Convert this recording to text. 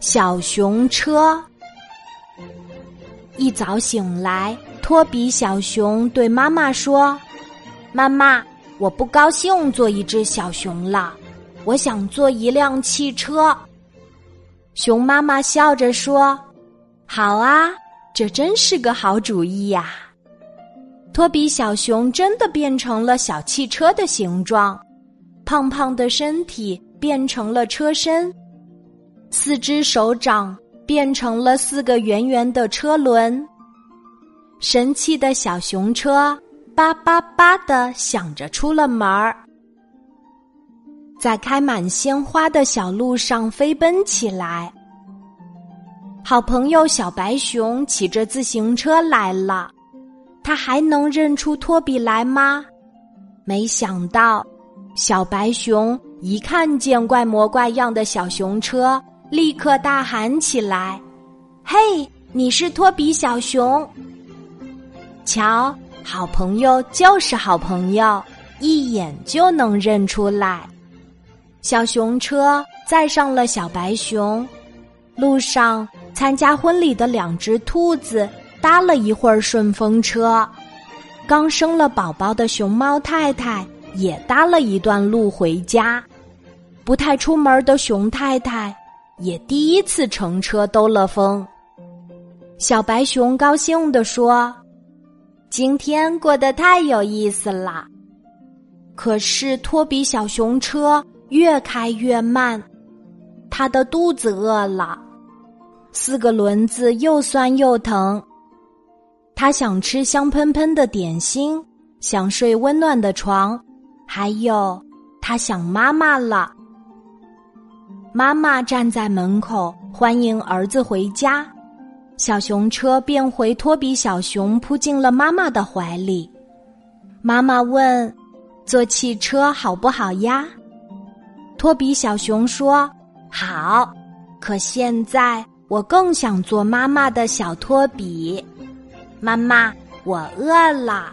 小熊车。一早醒来，托比小熊对妈妈说：“妈妈，我不高兴做一只小熊了，我想做一辆汽车。”熊妈妈笑着说：“好啊，这真是个好主意呀！”托比小熊真的变成了小汽车的形状，胖胖的身体变成了车身。四只手掌变成了四个圆圆的车轮，神气的小熊车叭叭叭的响着出了门儿，在开满鲜花的小路上飞奔起来。好朋友小白熊骑着自行车来了，他还能认出托比来吗？没想到，小白熊一看见怪模怪样的小熊车。立刻大喊起来：“嘿，你是托比小熊！瞧，好朋友就是好朋友，一眼就能认出来。”小熊车载上了小白熊，路上参加婚礼的两只兔子搭了一会儿顺风车，刚生了宝宝的熊猫太太也搭了一段路回家，不太出门的熊太太。也第一次乘车兜了风，小白熊高兴地说：“今天过得太有意思了。”可是托比小熊车越开越慢，他的肚子饿了，四个轮子又酸又疼。他想吃香喷喷的点心，想睡温暖的床，还有他想妈妈了。妈妈站在门口欢迎儿子回家，小熊车变回托比小熊扑进了妈妈的怀里。妈妈问：“坐汽车好不好呀？”托比小熊说：“好。”可现在我更想做妈妈的小托比。妈妈，我饿了。